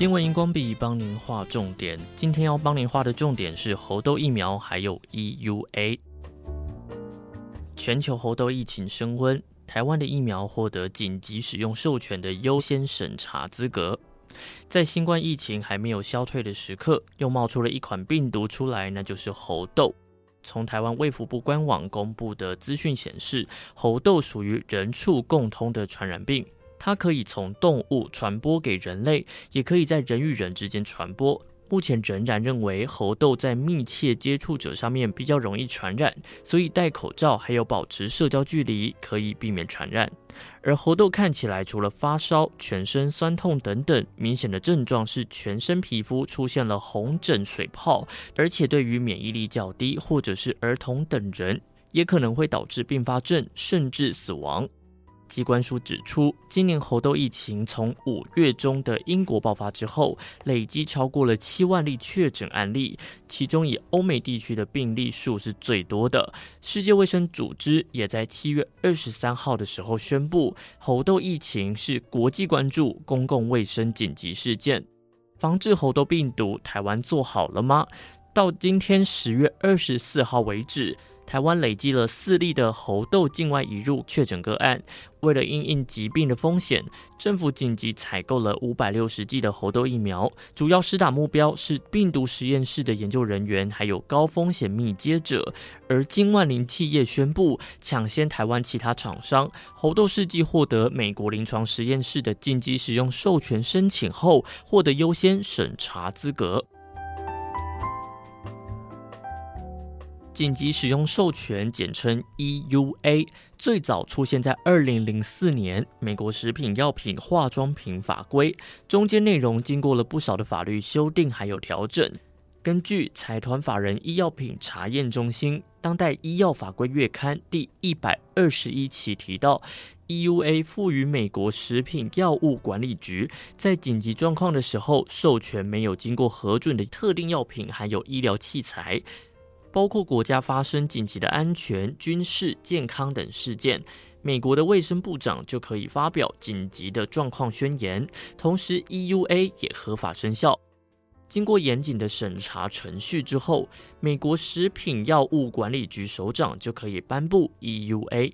新闻荧光笔帮您画重点，今天要帮您画的重点是猴痘疫苗还有 EUA。全球猴痘疫情升温，台湾的疫苗获得紧急使用授权的优先审查资格。在新冠疫情还没有消退的时刻，又冒出了一款病毒出来，那就是猴痘。从台湾卫福部官网公布的资讯显示，猴痘属于人畜共通的传染病，它可以从动物传播给人类，也可以在人与人之间传播。目前仍然认为猴痘在密切接触者上面比较容易传染，所以戴口罩还有保持社交距离可以避免传染。而猴痘看起来除了发烧、全身酸痛等等明显的症状，是全身皮肤出现了红疹、水泡，而且对于免疫力较低或者是儿童等人，也可能会导致并发症甚至死亡。机关署指出，今年猴痘疫情从五月中的英国爆发之后，累计超过了七万例确诊案例，其中以欧美地区的病例数是最多的。世界卫生组织也在七月二十三号的时候宣布，猴痘疫情是国际关注公共卫生紧急事件。防治猴痘病毒，台湾做好了吗？到今天十月二十四号为止。台湾累积了四例的猴痘境外移入确诊个案。为了因应疾病的风险，政府紧急采购了五百六十剂的猴痘疫苗，主要施打目标是病毒实验室的研究人员，还有高风险密接者。而金万林企业宣布抢先台湾其他厂商，猴痘试剂获得美国临床实验室的紧急使用授权申请后，获得优先审查资格。紧急使用授权，简称 EUA，最早出现在二零零四年美国食品药品化妆品法规，中间内容经过了不少的法律修订还有调整。根据财团法人医药品查验中心当代医药法规月刊第一百二十一期提到，EUA 赋予美国食品药物管理局在紧急状况的时候授权没有经过核准的特定药品还有医疗器材。包括国家发生紧急的安全、军事、健康等事件，美国的卫生部长就可以发表紧急的状况宣言，同时 EUA 也合法生效。经过严谨的审查程序之后，美国食品药物管理局首长就可以颁布 EUA，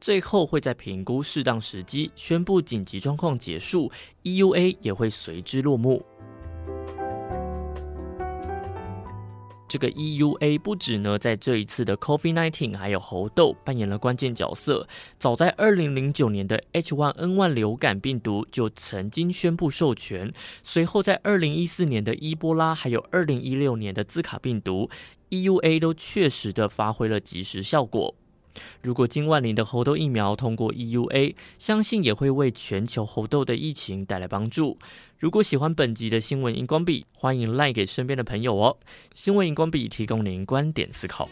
最后会在评估适当时机宣布紧急状况结束，EUA 也会随之落幕。这个 EUA 不止呢，在这一次的 COVID-19 还有猴痘扮演了关键角色。早在二零零九年的 H one N one 流感病毒就曾经宣布授权，随后在二零一四年的伊波拉，还有二零一六年的兹卡病毒，EUA 都确实的发挥了及时效果。如果金万林的猴痘疫苗通过 EUA，相信也会为全球猴痘的疫情带来帮助。如果喜欢本集的新闻荧光笔，欢迎赖给身边的朋友哦。新闻荧光笔提供您观点思考。